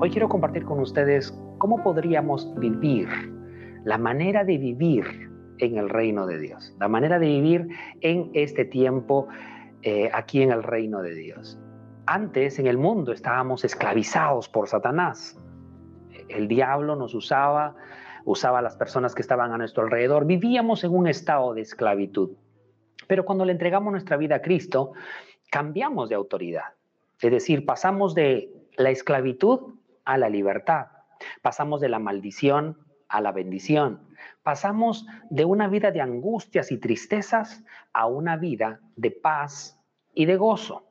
Hoy quiero compartir con ustedes cómo podríamos vivir, la manera de vivir en el reino de Dios, la manera de vivir en este tiempo eh, aquí en el reino de Dios. Antes en el mundo estábamos esclavizados por Satanás. El diablo nos usaba, usaba a las personas que estaban a nuestro alrededor. Vivíamos en un estado de esclavitud. Pero cuando le entregamos nuestra vida a Cristo, cambiamos de autoridad. Es decir, pasamos de la esclavitud a la libertad. Pasamos de la maldición a la bendición. Pasamos de una vida de angustias y tristezas a una vida de paz y de gozo.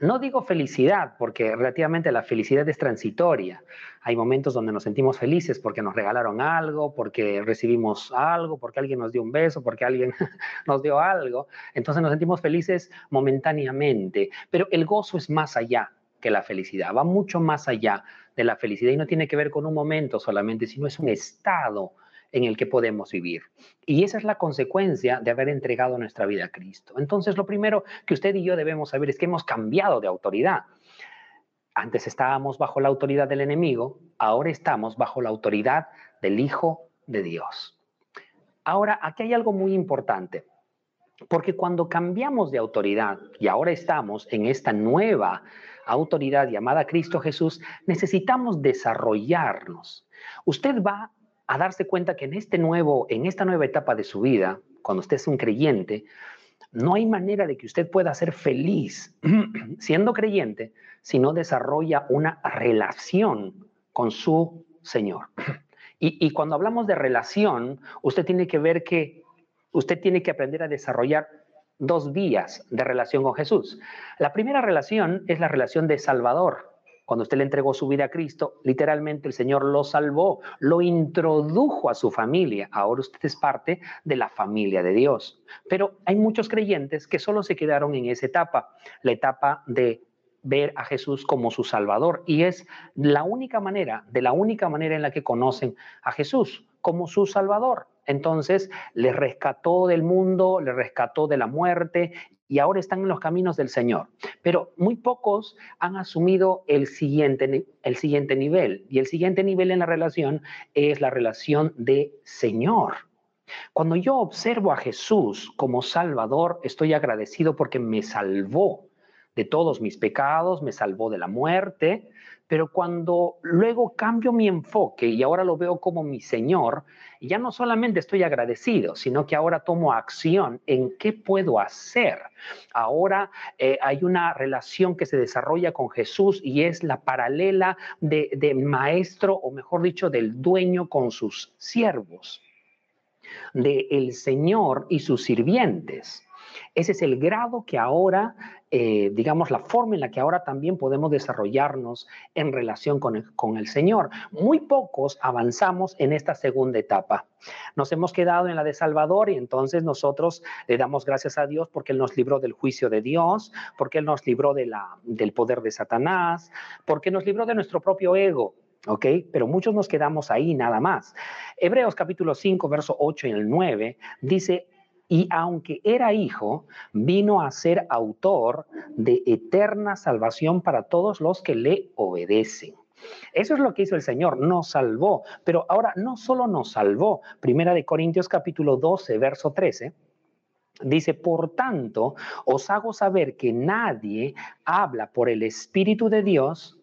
No digo felicidad, porque relativamente la felicidad es transitoria. Hay momentos donde nos sentimos felices porque nos regalaron algo, porque recibimos algo, porque alguien nos dio un beso, porque alguien nos dio algo. Entonces nos sentimos felices momentáneamente, pero el gozo es más allá que la felicidad, va mucho más allá de la felicidad y no tiene que ver con un momento solamente, sino es un estado en el que podemos vivir. Y esa es la consecuencia de haber entregado nuestra vida a Cristo. Entonces, lo primero que usted y yo debemos saber es que hemos cambiado de autoridad. Antes estábamos bajo la autoridad del enemigo, ahora estamos bajo la autoridad del Hijo de Dios. Ahora, aquí hay algo muy importante. Porque cuando cambiamos de autoridad y ahora estamos en esta nueva autoridad llamada Cristo Jesús, necesitamos desarrollarnos. Usted va a darse cuenta que en este nuevo en esta nueva etapa de su vida, cuando usted es un creyente, no hay manera de que usted pueda ser feliz siendo creyente si no desarrolla una relación con su Señor. Y, y cuando hablamos de relación, usted tiene que ver que usted tiene que aprender a desarrollar dos vías de relación con Jesús. La primera relación es la relación de Salvador. Cuando usted le entregó su vida a Cristo, literalmente el Señor lo salvó, lo introdujo a su familia. Ahora usted es parte de la familia de Dios. Pero hay muchos creyentes que solo se quedaron en esa etapa, la etapa de ver a Jesús como su Salvador. Y es la única manera, de la única manera en la que conocen a Jesús como su Salvador. Entonces le rescató del mundo, le rescató de la muerte y ahora están en los caminos del Señor. Pero muy pocos han asumido el siguiente, el siguiente nivel. Y el siguiente nivel en la relación es la relación de Señor. Cuando yo observo a Jesús como Salvador, estoy agradecido porque me salvó de todos mis pecados, me salvó de la muerte, pero cuando luego cambio mi enfoque y ahora lo veo como mi Señor, ya no solamente estoy agradecido, sino que ahora tomo acción en qué puedo hacer. Ahora eh, hay una relación que se desarrolla con Jesús y es la paralela de, de maestro, o mejor dicho, del dueño con sus siervos, de el Señor y sus sirvientes. Ese es el grado que ahora, eh, digamos, la forma en la que ahora también podemos desarrollarnos en relación con el, Señor. Muy pocos avanzamos en esta segunda etapa. Nos hemos quedado en la de Salvador y entonces nosotros le damos gracias a Dios porque Él nos libró del juicio de Dios, porque Él nos libró del poder de Satanás, porque nos libró de nuestro propio ego. ¿ok? Pero muchos nos quedamos ahí nada más. Hebreos capítulo 5, verso 8 y el 9 dice, y aunque era hijo, vino a ser autor de eterna salvación para todos los que le obedecen. Eso es lo que hizo el Señor, nos salvó, pero ahora no solo nos salvó, Primera de Corintios capítulo 12, verso 13, dice, por tanto, os hago saber que nadie habla por el Espíritu de Dios,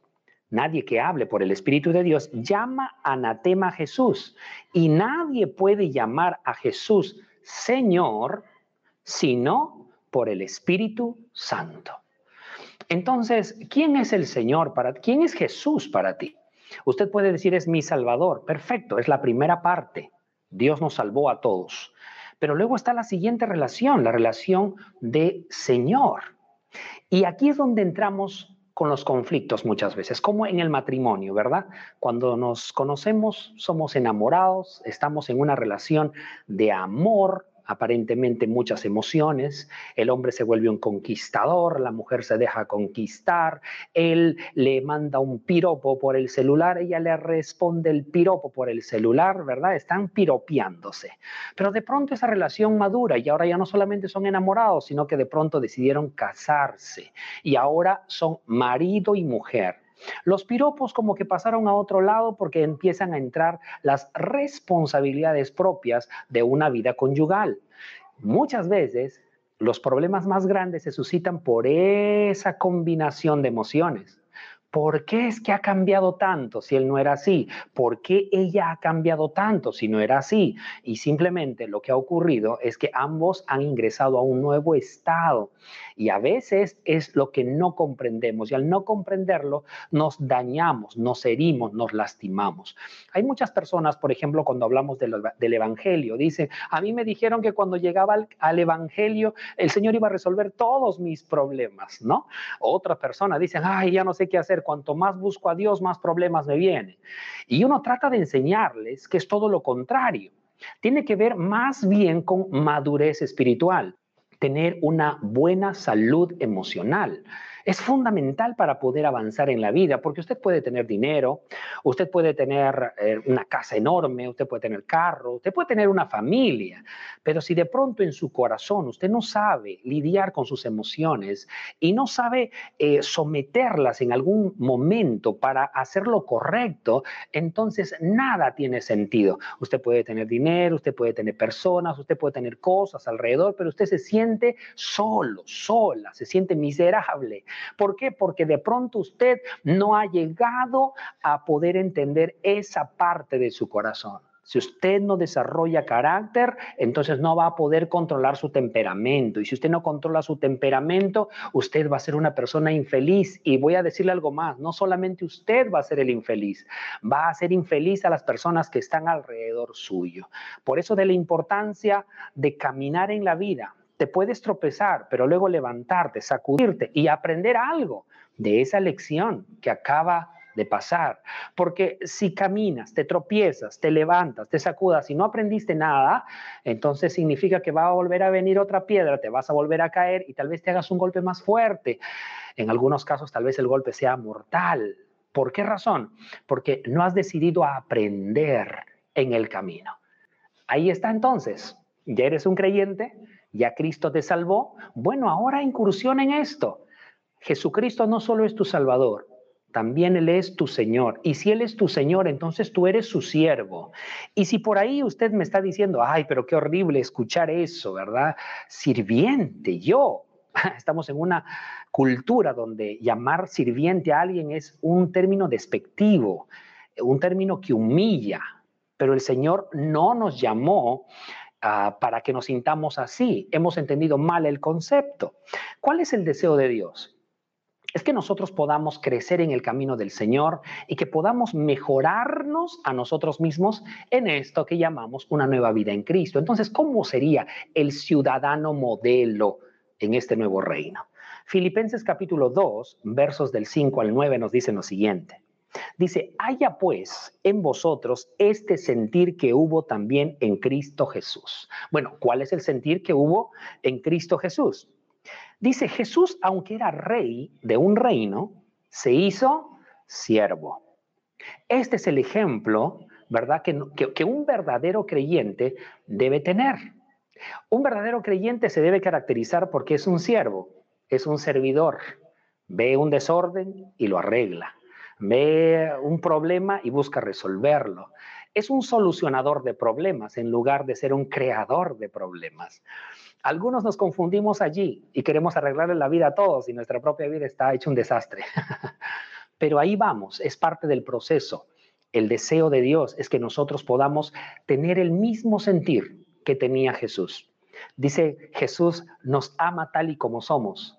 Nadie que hable por el Espíritu de Dios llama anatema a Jesús y nadie puede llamar a Jesús Señor, sino por el Espíritu Santo. Entonces, ¿quién es el Señor para ti? ¿Quién es Jesús para ti? Usted puede decir es mi Salvador. Perfecto, es la primera parte. Dios nos salvó a todos. Pero luego está la siguiente relación, la relación de Señor. Y aquí es donde entramos con los conflictos muchas veces, como en el matrimonio, ¿verdad? Cuando nos conocemos, somos enamorados, estamos en una relación de amor, aparentemente muchas emociones, el hombre se vuelve un conquistador, la mujer se deja conquistar, él le manda un piropo por el celular, ella le responde el piropo por el celular, ¿verdad? Están piropeándose. Pero de pronto esa relación madura y ahora ya no solamente son enamorados, sino que de pronto decidieron casarse y ahora son marido y mujer. Los piropos como que pasaron a otro lado porque empiezan a entrar las responsabilidades propias de una vida conyugal. Muchas veces los problemas más grandes se suscitan por esa combinación de emociones. ¿Por qué es que ha cambiado tanto si él no era así? ¿Por qué ella ha cambiado tanto si no era así? Y simplemente lo que ha ocurrido es que ambos han ingresado a un nuevo estado y a veces es lo que no comprendemos y al no comprenderlo nos dañamos, nos herimos, nos lastimamos. Hay muchas personas, por ejemplo, cuando hablamos del, Evangelio, dicen, a mí me dijeron que cuando llegaba al, al Evangelio el Señor iba a resolver todos mis problemas, ¿no? Otras personas dicen, ay, ya no sé qué hacer cuanto más busco a Dios, más problemas me vienen. Y uno trata de enseñarles que es todo lo contrario. Tiene que ver más bien con madurez espiritual, tener una buena salud emocional es fundamental para poder avanzar en la vida, porque usted puede tener dinero, usted puede tener eh, una casa enorme, usted puede tener carro, usted puede tener una familia, pero si de pronto en su corazón usted no sabe lidiar con sus emociones y no sabe eh, someterlas en algún momento para hacer lo correcto, entonces nada tiene sentido. Usted puede tener dinero, usted puede tener personas, usted puede tener cosas alrededor, pero usted se siente solo, sola, se siente miserable ¿Por qué? Porque de pronto usted no ha llegado a poder entender esa parte de su corazón. Si usted no desarrolla carácter, entonces no va a poder controlar su temperamento. Y si usted no controla su temperamento, usted va a ser una persona infeliz. Y voy a decirle algo más, no solamente usted va a ser el infeliz, va a ser infeliz a las personas que están alrededor suyo. Por eso de la importancia de caminar en la vida, te puedes tropezar, pero luego levantarte, sacudirte y aprender algo de esa lección que acaba de pasar. Porque si caminas, te tropiezas, te levantas, te sacudas y no aprendiste nada, entonces significa que va a volver a venir otra piedra, te vas a volver a caer y tal vez te hagas un golpe más fuerte. En algunos casos tal vez el golpe sea mortal. ¿Por qué razón? Porque no has decidido aprender en el camino. Ahí está entonces. Ya eres un creyente, ya Cristo te salvó, bueno, ahora incursión en esto. Jesucristo no solo es tu Salvador, también Él es tu Señor. Y si Él es tu Señor, entonces tú eres su siervo. Y si por ahí usted me está diciendo, ay, pero qué horrible escuchar eso, ¿verdad? Sirviente, yo. Estamos en una cultura donde llamar sirviente a alguien es un término despectivo, un término que humilla. Pero el Señor no nos llamó Ah, para que nos sintamos así. Hemos entendido mal el concepto. ¿Cuál es el deseo de Dios? Es que nosotros podamos crecer en el camino del Señor y que podamos mejorarnos a nosotros mismos en esto que llamamos una nueva vida en Cristo. Entonces, ¿cómo sería el ciudadano modelo en este nuevo reino? Filipenses capítulo 2, versos del 5 al 9 nos dicen lo siguiente. Dice, haya pues en vosotros este sentir que hubo también en Cristo Jesús. Bueno, ¿cuál es el sentir que hubo en Cristo Jesús? Dice, Jesús, aunque era rey de un reino, se hizo siervo. Este es el ejemplo, ¿verdad?, que, que, un verdadero creyente debe tener. Un verdadero creyente se debe caracterizar porque es un siervo, es un servidor, ve un desorden y lo arregla ve un problema y busca resolverlo. Es un solucionador de problemas en lugar de ser un creador de problemas. Algunos nos confundimos allí y queremos arreglarle la vida a todos y nuestra propia vida está hecha un desastre. Pero ahí vamos, es parte del proceso. El deseo de Dios es que nosotros podamos tener el mismo sentir que tenía Jesús. Dice, Jesús nos ama tal y como somos,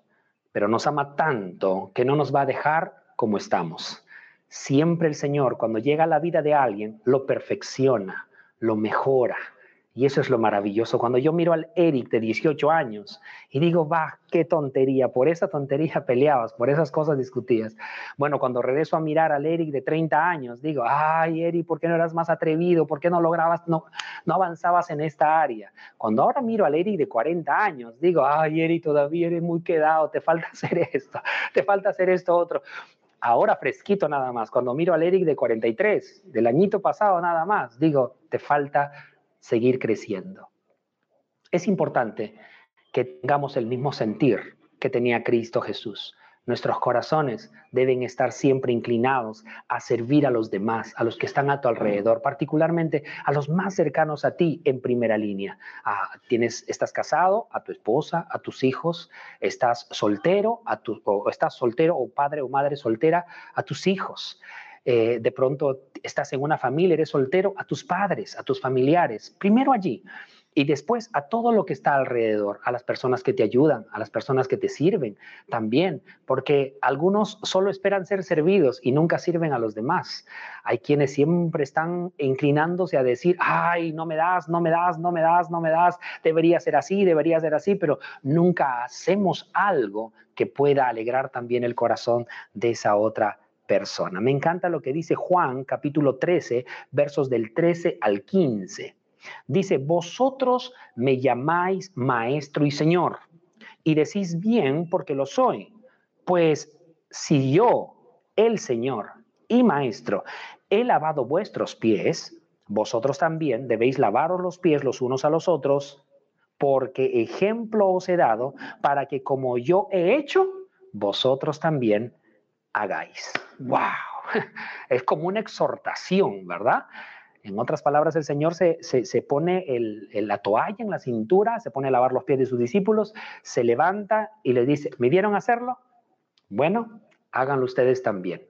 pero nos ama tanto que no nos va a dejar como estamos. Siempre el Señor, cuando llega a la vida de alguien, lo perfecciona, lo mejora. Y eso es lo maravilloso. Cuando yo miro al Eric de 18 años y digo, va, qué tontería, por esa tontería peleabas, por esas cosas discutías. Bueno, cuando regreso a mirar al Eric de 30 años, digo, ay, Eric, ¿por qué no eras más atrevido? ¿Por qué no lograbas, no, no avanzabas en esta área? Cuando ahora miro al Eric de 40 años, digo, ay, Eric, todavía eres muy quedado, te falta hacer esto, te falta hacer esto otro ahora fresquito nada más, cuando miro al Eric de 43, del añito pasado nada más, digo, te falta seguir creciendo. Es importante que tengamos el mismo sentir que tenía Cristo Jesús. Nuestros corazones deben estar siempre inclinados a servir a los demás, a los que están a tu alrededor, particularmente a los más cercanos a ti en primera línea. Ah, tienes, estás casado, a tu esposa, a tus hijos, estás soltero, a tu, o estás soltero o padre o madre soltera, a tus hijos. Eh, de pronto estás en una familia, eres soltero, a tus padres, a tus familiares, primero allí y después a todo lo que está alrededor, a las personas que te ayudan, a las personas que te sirven también, porque algunos solo esperan ser servidos y nunca sirven a los demás. Hay quienes siempre están inclinándose a decir, ay, no me das, no me das, no me das, no me das, debería ser así, debería ser así, pero nunca hacemos algo que pueda alegrar también el corazón de esa otra persona. Me encanta lo que dice Juan capítulo 13, versos del 13 al 15. Dice, vosotros me llamáis maestro y señor, y decís bien porque lo soy. Pues si yo, el Señor y maestro, he lavado vuestros pies, vosotros también debéis lavaros los pies los unos a los otros, porque ejemplo os he dado para que como yo he hecho, vosotros también hagáis. ¡Wow! Es como una exhortación, ¿verdad? En otras palabras, el Señor se, se, pone el, la toalla en la cintura, se pone a lavar los pies de sus discípulos, se levanta y le dice, ¿me dieron a hacerlo? Bueno, háganlo ustedes también.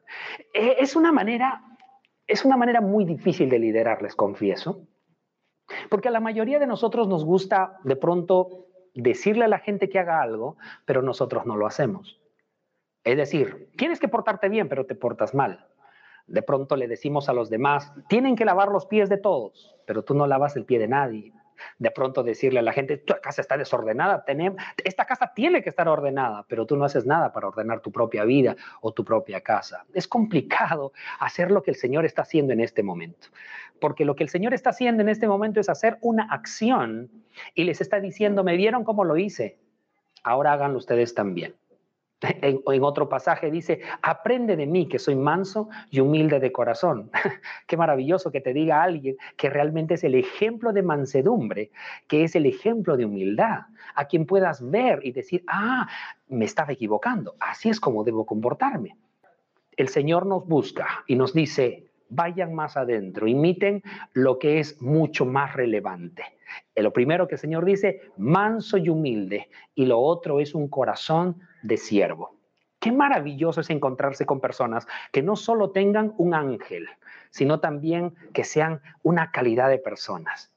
E, es una manera, es una manera muy difícil de liderar, les confieso, porque a la mayoría de nosotros nos gusta de pronto decirle a la gente que haga algo, pero nosotros no lo hacemos. Es decir, tienes que portarte bien, pero te portas mal. De pronto le decimos a los demás, tienen que lavar los pies de todos, pero tú no lavas el pie de nadie. De pronto decirle a la gente, tu casa está desordenada, esta casa tiene que estar ordenada, pero tú no haces nada para ordenar tu propia vida o tu propia casa. Es complicado hacer lo que el Señor está haciendo en este momento, porque lo que el Señor está haciendo en este momento es hacer una acción y les está diciendo, me vieron cómo lo hice, ahora háganlo ustedes también. En, otro pasaje dice, aprende de mí que soy manso y humilde de corazón. Qué maravilloso que te diga alguien que realmente es el ejemplo de mansedumbre, que es el ejemplo de humildad, a quien puedas ver y decir, ah, me estaba equivocando, así es como debo comportarme. El Señor nos busca y nos dice, vayan más adentro, imiten lo que es mucho más relevante. Lo primero que el Señor dice, manso y humilde, y lo otro es un corazón de siervo. Qué maravilloso es encontrarse con personas que no solo tengan un ángel, sino también que sean una calidad de personas.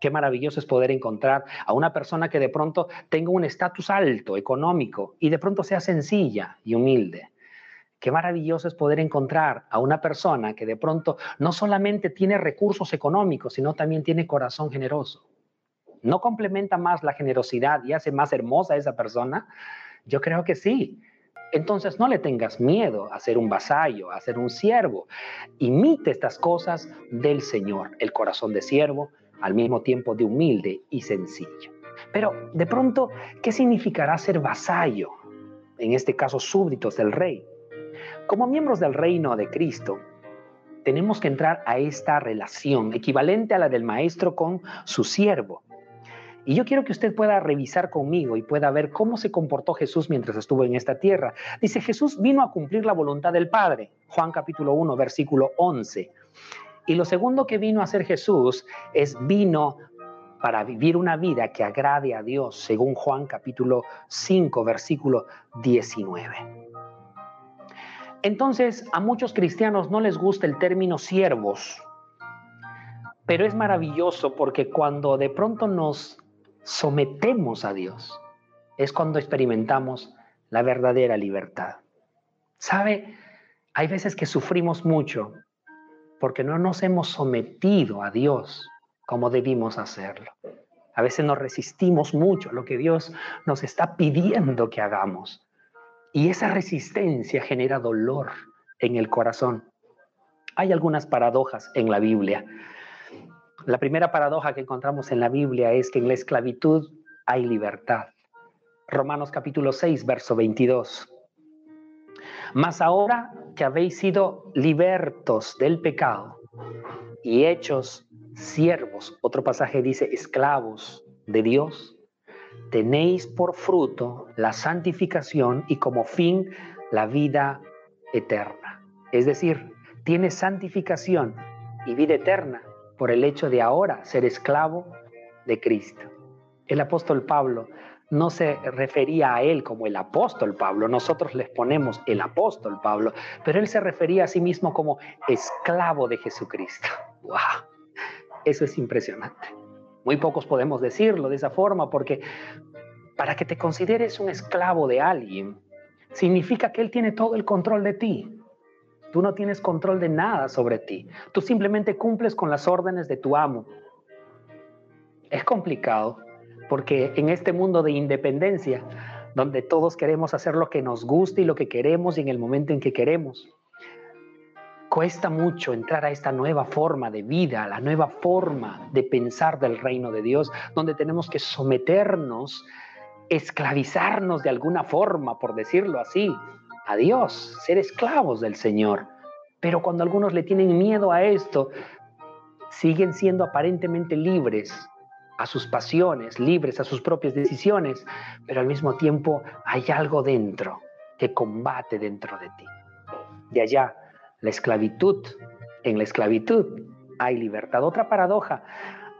Qué maravilloso es poder encontrar a una persona que de pronto tenga un estatus alto, económico, y de pronto sea sencilla y humilde. Qué maravilloso es poder encontrar a una persona que de pronto no solamente tiene recursos económicos, sino también tiene corazón generoso. ¿No complementa más la generosidad y hace más hermosa a esa persona? Yo creo que sí. Entonces no le tengas miedo a ser un vasallo, a ser un siervo. Imite estas cosas del Señor, el corazón de siervo, al mismo tiempo de humilde y sencillo. Pero de pronto, ¿qué significará ser vasallo? En este caso, súbditos del rey. Como miembros del reino de Cristo, tenemos que entrar a esta relación equivalente a la del maestro con su siervo. Y yo quiero que usted pueda revisar conmigo y pueda ver cómo se comportó Jesús mientras estuvo en esta tierra. Dice, Jesús vino a cumplir la voluntad del Padre. Juan capítulo 1, versículo 11. Y lo segundo que vino a hacer Jesús es vino para vivir una vida que agrade a Dios, según Juan capítulo 5, versículo 19. Entonces, a muchos cristianos no les gusta el término siervos, pero es maravilloso porque cuando de pronto nos sometemos a Dios, es cuando experimentamos la verdadera libertad. ¿Sabe? Hay veces que sufrimos mucho porque no nos hemos sometido a Dios como debimos hacerlo. A veces nos resistimos mucho a lo que Dios nos está pidiendo que hagamos. Y esa resistencia genera dolor en el corazón. Hay algunas paradojas en la Biblia. La primera paradoja que encontramos en la Biblia es que en la esclavitud hay libertad. Romanos capítulo 6, verso 22. Mas ahora que habéis sido libertos del pecado y hechos siervos, otro pasaje dice esclavos de Dios, tenéis por fruto la santificación y como fin la vida eterna. Es decir, tienes santificación y vida eterna por el hecho de ahora ser esclavo de Cristo. El apóstol Pablo no se refería a él como el apóstol Pablo, nosotros les ponemos el apóstol Pablo, pero él se refería a sí mismo como esclavo de Jesucristo. ¡Wow! Eso es impresionante. Muy pocos podemos decirlo de esa forma porque para que te consideres un esclavo de alguien, significa que él tiene todo el control de ti. Tú no tienes control de nada sobre ti. Tú simplemente cumples con las órdenes de tu amo. Es complicado porque en este mundo de independencia, donde todos queremos hacer lo que nos gusta y lo que queremos y en el momento en que queremos, cuesta mucho entrar a esta nueva forma de vida, la nueva forma de pensar del reino de Dios, donde tenemos que someternos, esclavizarnos de alguna forma, por decirlo así, a Dios, ser esclavos del Señor. Pero cuando algunos le tienen miedo a esto, siguen siendo aparentemente libres a sus pasiones, libres a sus propias decisiones, pero al mismo tiempo hay algo dentro que combate dentro de ti. De allá, la esclavitud. En la esclavitud hay libertad. Otra paradoja,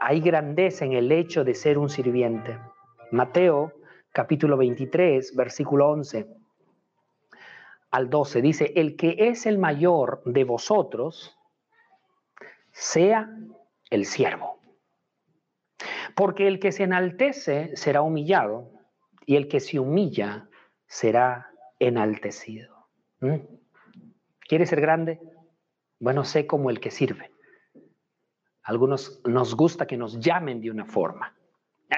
hay grandeza en el hecho de ser un sirviente. Mateo capítulo 23, versículo 11 al 12 dice, el que es el mayor de vosotros, sea el siervo. Porque el que se enaltece será humillado y el que se humilla será enaltecido. ¿Mm? ¿Quieres ser grande? Bueno, sé como el que sirve. Algunos nos gusta que nos llamen de una forma.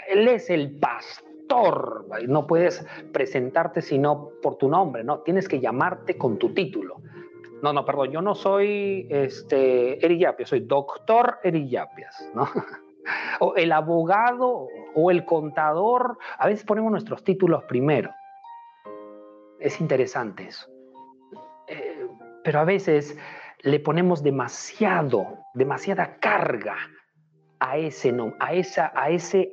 Él es el pastor. No puedes presentarte sino por tu nombre, no. Tienes que llamarte con tu título. No, no, perdón, yo no soy este, Erillapias, soy doctor Erillapias, ¿no? o el abogado o el contador, a veces ponemos nuestros títulos primero. Es interesante eso. Eh, pero a veces le ponemos demasiado, demasiada carga a ese nombre, a esa, a ese,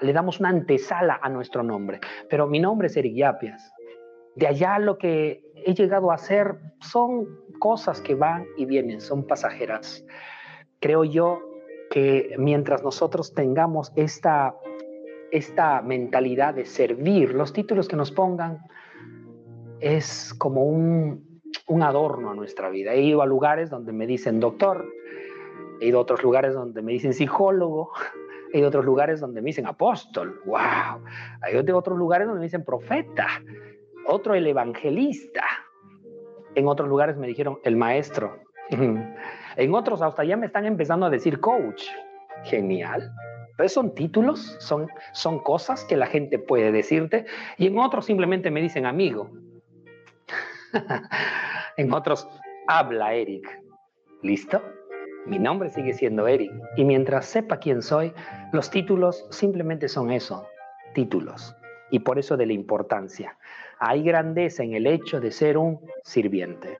le damos una antesala a nuestro nombre. Pero mi nombre es Eric Yapias. De allá lo que he llegado a hacer son cosas que van y vienen, son pasajeras. Creo yo que mientras nosotros tengamos esta, esta mentalidad de servir, los títulos que nos pongan es como un, un adorno a nuestra vida. He ido a lugares donde me dicen doctor, he ido a otros lugares donde me dicen psicólogo, a otros lugares donde me dicen apóstol, wow, hay otros lugares donde me dicen profeta, otro el evangelista, en otros lugares me dijeron el maestro. En otros hasta ya me están empezando a decir coach. Genial. Pero son títulos, son, son cosas que la gente puede decirte. Y en otros simplemente me dicen amigo. en otros, habla Eric. ¿Listo? Mi nombre sigue siendo Eric. Y mientras sepa quién soy, los títulos simplemente son eso, títulos. Y por eso de la importancia. Hay grandeza en el hecho de ser un sirviente.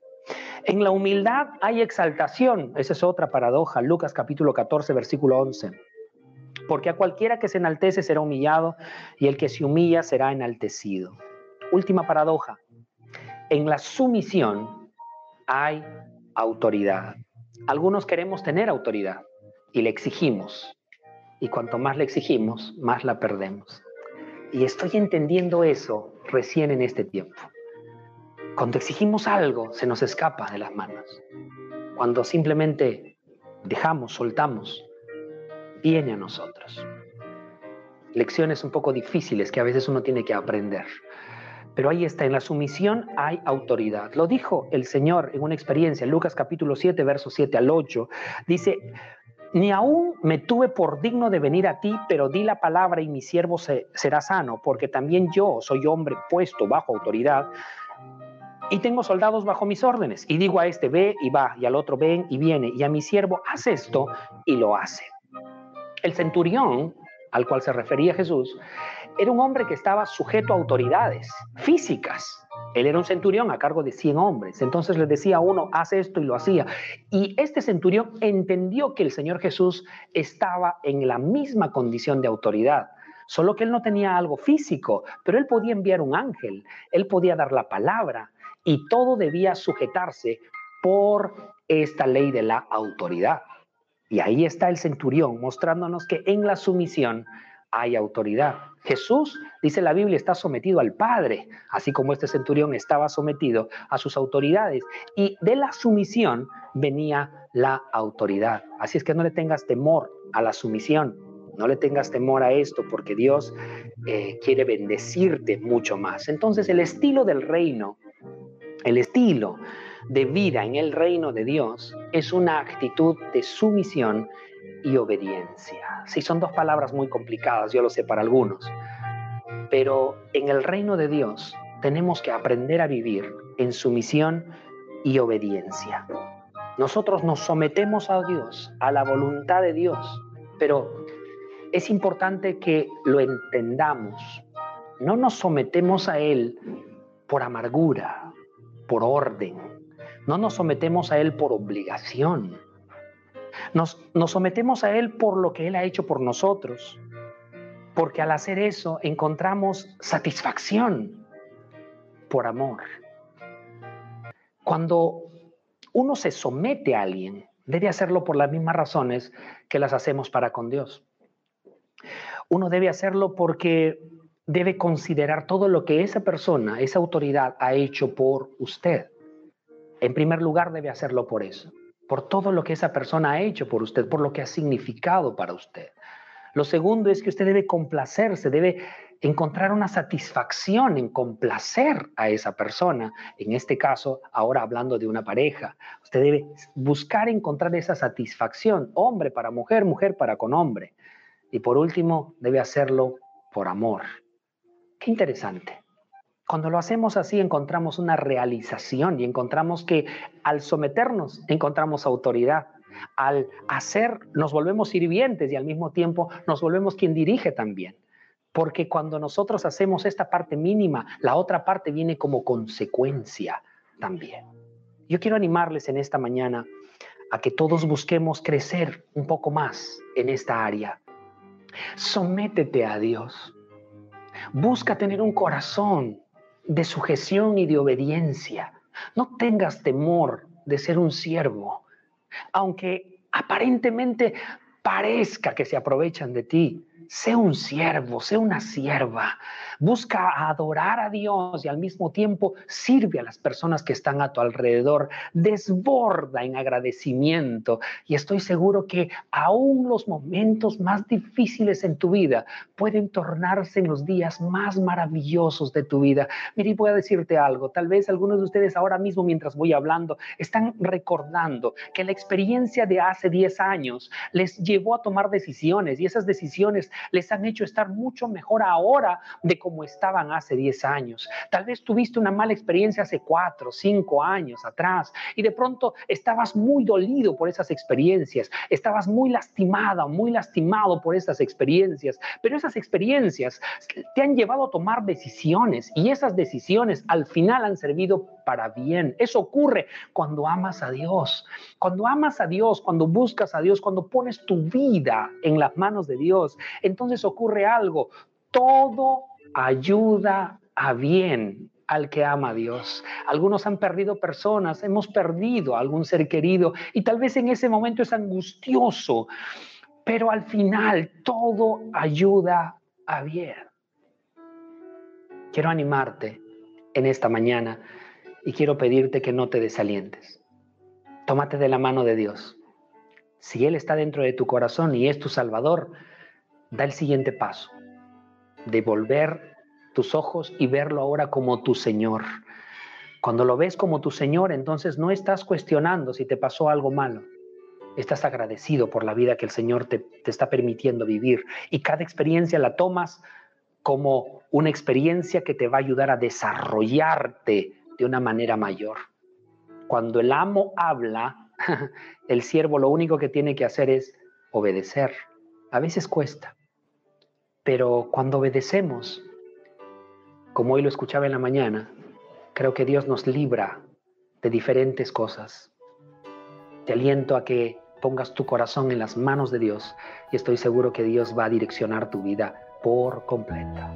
En la humildad hay exaltación. Esa es otra paradoja. Lucas capítulo 14, versículo 11. Porque a cualquiera que se enaltece será humillado y el que se humilla será enaltecido. Última paradoja. En la sumisión hay autoridad. Algunos queremos tener autoridad y le exigimos. Y cuanto más le exigimos, más la perdemos. Y estoy entendiendo eso recién en este tiempo. Cuando exigimos algo, se nos escapa de las manos. Cuando simplemente dejamos, soltamos, viene a nosotros. Lecciones un poco difíciles que a veces uno tiene que aprender. Pero ahí está, en la sumisión hay autoridad. Lo dijo el Señor en una experiencia, Lucas capítulo 7, versos 7 al 8. Dice, ni aún me tuve por digno de venir a ti, pero di la palabra y mi siervo será sano, porque también yo soy hombre puesto bajo autoridad y tengo soldados bajo mis órdenes. Y digo a este, ve y va, y al otro, ven y viene, y a mi siervo, haz esto, y lo hace. El centurión, al cual se refería Jesús, era un hombre que estaba sujeto a autoridades físicas. Él era un centurión a cargo de 100 hombres. Entonces le decía a uno, haz esto y lo hacía. Y este centurión entendió que el Señor Jesús estaba en la misma condición de autoridad. Solo que él no tenía algo físico, pero él podía enviar un ángel, él podía dar la palabra y todo debía sujetarse por esta ley de la autoridad. Y ahí está el centurión mostrándonos que en la sumisión hay autoridad. Jesús, dice la Biblia, está sometido al Padre, así como este centurión estaba sometido a sus autoridades. Y de la sumisión venía la autoridad. Así es que no le tengas temor a la sumisión, no le tengas temor a esto, porque Dios eh, quiere bendecirte mucho más. Entonces el estilo del reino, el estilo de vida en el reino de Dios es una actitud de sumisión y obediencia. Sí, son dos palabras muy complicadas, yo lo sé para algunos, pero en el reino de Dios tenemos que aprender a vivir en sumisión y obediencia. Nosotros nos sometemos a Dios, a la voluntad de Dios, pero es importante que lo entendamos. No nos sometemos a Él por amargura, por orden. No nos sometemos a Él por obligación. Nos, sometemos a Él por lo que Él ha hecho por nosotros, porque al hacer eso encontramos satisfacción por amor. Cuando uno se somete a alguien, debe hacerlo por las mismas razones que las hacemos para con Dios. Uno debe hacerlo porque debe considerar todo lo que esa persona, esa autoridad ha hecho por usted. En primer lugar, debe hacerlo por eso por todo lo que esa persona ha hecho por usted, por lo que ha significado para usted. Lo segundo es que usted debe complacerse, debe encontrar una satisfacción en complacer a esa persona. En este caso, ahora hablando de una pareja, usted debe buscar encontrar esa satisfacción, hombre para mujer, mujer para con hombre. Y por último, debe hacerlo por amor. Qué interesante. Cuando lo hacemos así encontramos una realización y encontramos que al someternos encontramos autoridad. Al hacer nos volvemos sirvientes y al mismo tiempo nos volvemos quien dirige también. Porque cuando nosotros hacemos esta parte mínima, la otra parte viene como consecuencia también. Yo quiero animarles en esta mañana a que todos busquemos crecer un poco más en esta área. Sométete a Dios. Busca tener un corazón de sujeción y de obediencia. No tengas temor de ser un siervo, aunque aparentemente parezca que se aprovechan de ti. Sé un siervo, sé una sierva. Busca adorar a Dios y al mismo tiempo sirve a las personas que están a tu alrededor. Desborda en agradecimiento. Y estoy seguro que aún los momentos más difíciles en tu vida pueden tornarse en los días más maravillosos de tu vida. Mire, voy a decirte algo. Tal vez algunos de ustedes ahora mismo, mientras voy hablando, están recordando que la experiencia de hace 10 años les llevó a tomar decisiones y esas decisiones les han hecho estar mucho mejor ahora de como estaban hace 10 años. Tal vez tuviste una mala experiencia hace 4, 5 años atrás y de pronto estabas muy dolido por esas experiencias, estabas muy lastimada, muy lastimado por esas experiencias, pero esas experiencias te han llevado a tomar decisiones y esas decisiones al final han servido para bien. Eso ocurre cuando amas a Dios. Cuando amas a Dios, cuando buscas a Dios, cuando pones tu vida en las manos de Dios, entonces ocurre algo. Todo ayuda a bien al que ama a Dios. Algunos han perdido personas, hemos perdido a algún ser querido y tal vez en ese momento es angustioso, pero al final todo ayuda a bien. Quiero animarte en esta mañana y quiero pedirte que no te desalientes. Tómate de la mano de Dios. Si Él está dentro de tu corazón y es tu Salvador, da el siguiente paso. Devolver tus ojos y verlo ahora como tu Señor. Cuando lo ves como tu Señor, entonces no estás cuestionando si te pasó algo malo. estás agradecido por la vida que el Señor te, te está permitiendo vivir y cada experiencia la tomas como una experiencia que te va a ayudar a desarrollarte de una manera mayor. Cuando el amo habla, el siervo lo único que tiene que hacer es obedecer. A veces cuesta, pero cuando obedecemos, como hoy lo escuchaba en la mañana, creo que Dios nos libra de diferentes cosas. Te aliento a que pongas tu corazón en las manos de Dios y estoy seguro que Dios va a direccionar tu vida por completa.